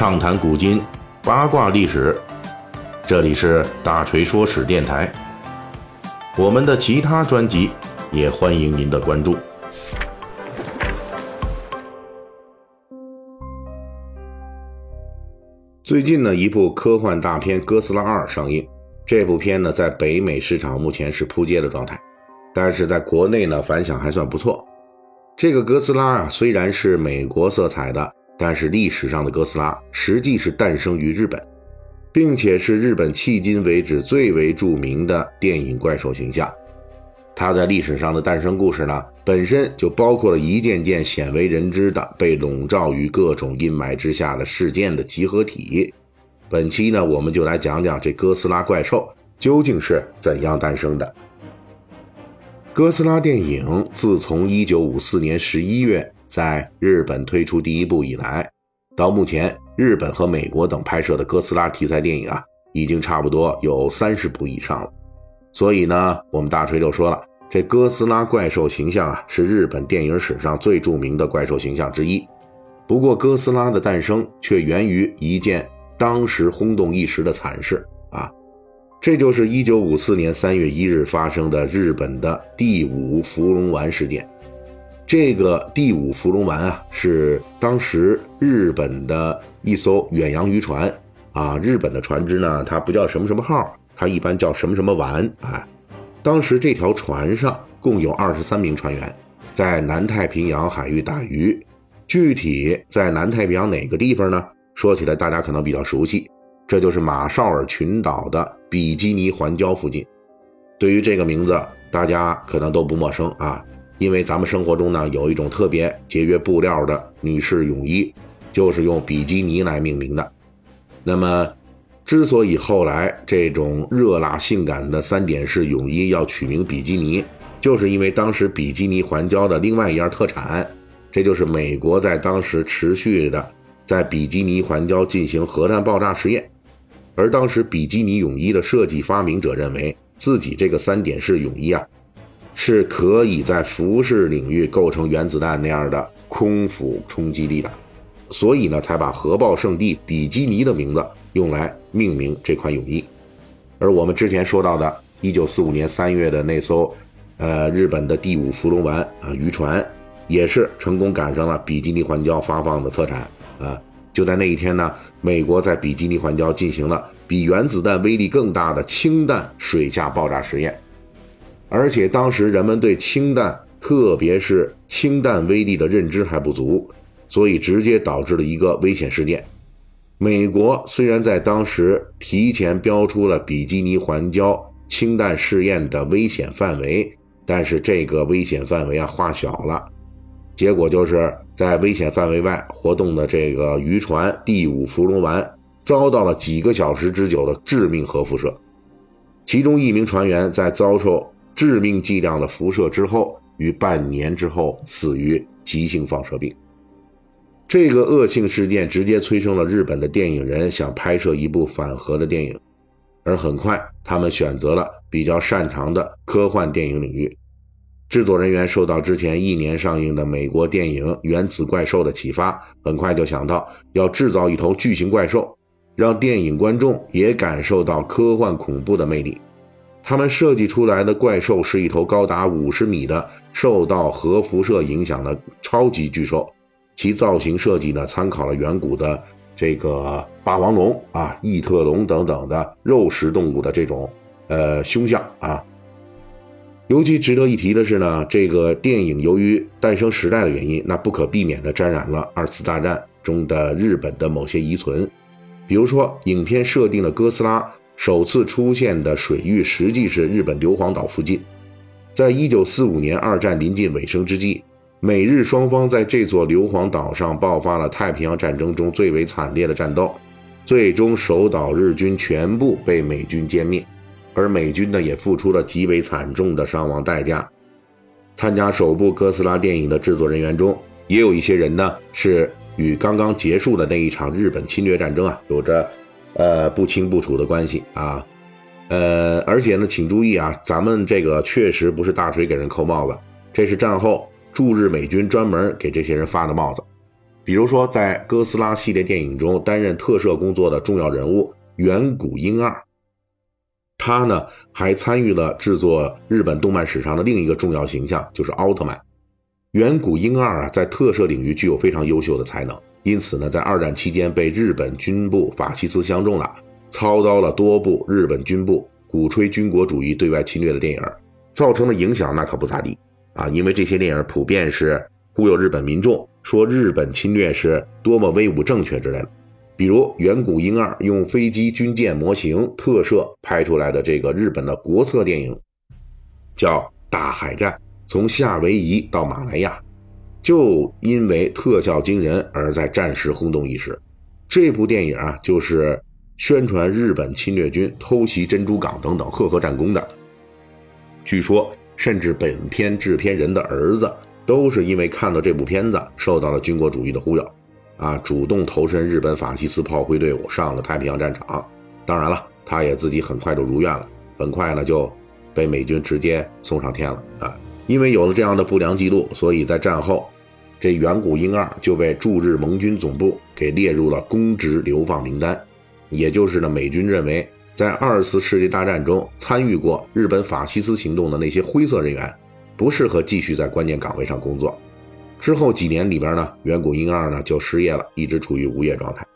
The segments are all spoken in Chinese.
畅谈古今，八卦历史。这里是大锤说史电台。我们的其他专辑也欢迎您的关注。最近呢，一部科幻大片《哥斯拉二》上映。这部片呢，在北美市场目前是扑街的状态，但是在国内呢，反响还算不错。这个哥斯拉啊，虽然是美国色彩的。但是历史上的哥斯拉实际是诞生于日本，并且是日本迄今为止最为著名的电影怪兽形象。它在历史上的诞生故事呢，本身就包括了一件件鲜为人知的被笼罩于各种阴霾之下的事件的集合体。本期呢，我们就来讲讲这哥斯拉怪兽究竟是怎样诞生的。哥斯拉电影自从1954年11月。在日本推出第一部以来，到目前，日本和美国等拍摄的哥斯拉题材电影啊，已经差不多有三十部以上了。所以呢，我们大锤就说了，这哥斯拉怪兽形象啊，是日本电影史上最著名的怪兽形象之一。不过，哥斯拉的诞生却源于一件当时轰动一时的惨事啊，这就是一九五四年三月一日发生的日本的第五福龙丸事件。这个第五芙蓉丸啊，是当时日本的一艘远洋渔船啊。日本的船只呢，它不叫什么什么号，它一般叫什么什么丸啊。当时这条船上共有二十三名船员，在南太平洋海域打鱼。具体在南太平洋哪个地方呢？说起来大家可能比较熟悉，这就是马绍尔群岛的比基尼环礁附近。对于这个名字，大家可能都不陌生啊。因为咱们生活中呢有一种特别节约布料的女士泳衣，就是用比基尼来命名的。那么，之所以后来这种热辣性感的三点式泳衣要取名比基尼，就是因为当时比基尼环礁的另外一样特产，这就是美国在当时持续的在比基尼环礁进行核弹爆炸实验，而当时比基尼泳衣的设计发明者认为自己这个三点式泳衣啊。是可以在辐射领域构成原子弹那样的空腹冲击力的，所以呢，才把核爆圣地比基尼的名字用来命名这款泳衣。而我们之前说到的1945年3月的那艘，呃，日本的第五福龙丸啊渔船，也是成功赶上了比基尼环礁发放的特产啊。就在那一天呢，美国在比基尼环礁进行了比原子弹威力更大的氢弹水下爆炸实验。而且当时人们对氢弹，特别是氢弹威力的认知还不足，所以直接导致了一个危险事件。美国虽然在当时提前标出了比基尼环礁氢弹试验的危险范围，但是这个危险范围啊画小了，结果就是在危险范围外活动的这个渔船第五福龙丸遭到了几个小时之久的致命核辐射，其中一名船员在遭受。致命剂量的辐射之后，于半年之后死于急性放射病。这个恶性事件直接催生了日本的电影人想拍摄一部反核的电影，而很快他们选择了比较擅长的科幻电影领域。制作人员受到之前一年上映的美国电影《原子怪兽》的启发，很快就想到要制造一头巨型怪兽，让电影观众也感受到科幻恐怖的魅力。他们设计出来的怪兽是一头高达五十米的、受到核辐射影响的超级巨兽，其造型设计呢参考了远古的这个霸王龙啊、异特龙等等的肉食动物的这种呃凶相啊。尤其值得一提的是呢，这个电影由于诞生时代的原因，那不可避免地沾染了二次大战中的日本的某些遗存，比如说影片设定的哥斯拉。首次出现的水域实际是日本硫磺岛附近。在一九四五年二战临近尾声之际，美日双方在这座硫磺岛上爆发了太平洋战争中最为惨烈的战斗，最终守岛日军全部被美军歼灭，而美军呢也付出了极为惨重的伤亡代价。参加首部哥斯拉电影的制作人员中，也有一些人呢是与刚刚结束的那一场日本侵略战争啊有着。呃，不清不楚的关系啊，呃，而且呢，请注意啊，咱们这个确实不是大锤给人扣帽子，这是战后驻日美军专门给这些人发的帽子。比如说，在哥斯拉系列电影中担任特摄工作的重要人物远古婴二，他呢还参与了制作日本动漫史上的另一个重要形象，就是奥特曼。远古婴二啊，在特摄领域具有非常优秀的才能，因此呢，在二战期间被日本军部法西斯相中了，操刀了多部日本军部鼓吹军国主义、对外侵略的电影，造成的影响那可不咋地啊，因为这些电影普遍是忽悠日本民众。说日本侵略是多么威武正确之类的，比如《远古婴二》用飞机、军舰模型特摄拍出来的这个日本的国策电影，叫《大海战》，从夏威夷到马来亚，就因为特效惊人而在战时轰动一时。这部电影啊，就是宣传日本侵略军偷袭珍珠港等等赫赫战功的。据说，甚至本片制片人的儿子。都是因为看到这部片子，受到了军国主义的忽悠，啊，主动投身日本法西斯炮灰队伍，上了太平洋战场。当然了，他也自己很快就如愿了，很快呢就被美军直接送上天了啊！因为有了这样的不良记录，所以在战后，这远古婴二就被驻日盟军总部给列入了公职流放名单，也就是呢，美军认为在二次世界大战中参与过日本法西斯行动的那些灰色人员。不适合继续在关键岗位上工作。之后几年里边呢，远古婴二呢就失业了，一直处于无业状态。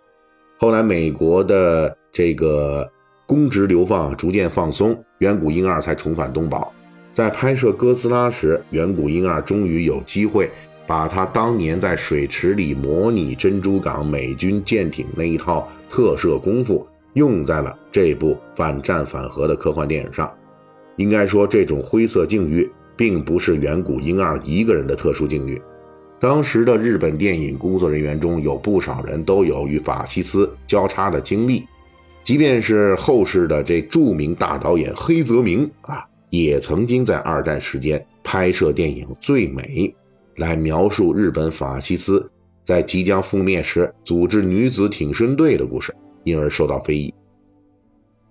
后来美国的这个公职流放逐渐放松，远古婴二才重返东宝。在拍摄哥斯拉时，远古婴二终于有机会把他当年在水池里模拟珍珠港美军舰艇那一套特摄功夫用在了这部反战反核的科幻电影上。应该说，这种灰色境遇。并不是远古婴二一个人的特殊境遇，当时的日本电影工作人员中有不少人都有与法西斯交叉的经历，即便是后世的这著名大导演黑泽明啊，也曾经在二战时间拍摄电影《最美》，来描述日本法西斯在即将覆灭时组织女子挺身队的故事，因而受到非议。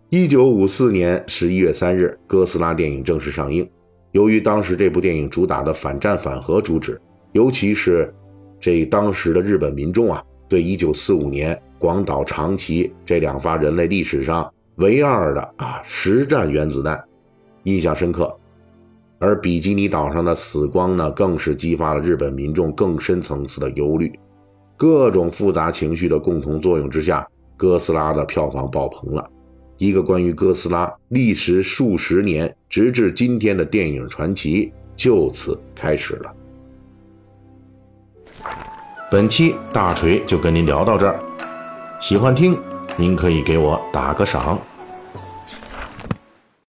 一九五四年十一月三日，哥斯拉电影正式上映。由于当时这部电影主打的反战反核主旨，尤其是这当时的日本民众啊，对1945年广岛、长崎这两发人类历史上唯二的啊实战原子弹印象深刻，而比基尼岛上的死光呢，更是激发了日本民众更深层次的忧虑。各种复杂情绪的共同作用之下，哥斯拉的票房爆棚了。一个关于哥斯拉历时数十年，直至今天的电影传奇就此开始了。本期大锤就跟您聊到这儿，喜欢听您可以给我打个赏。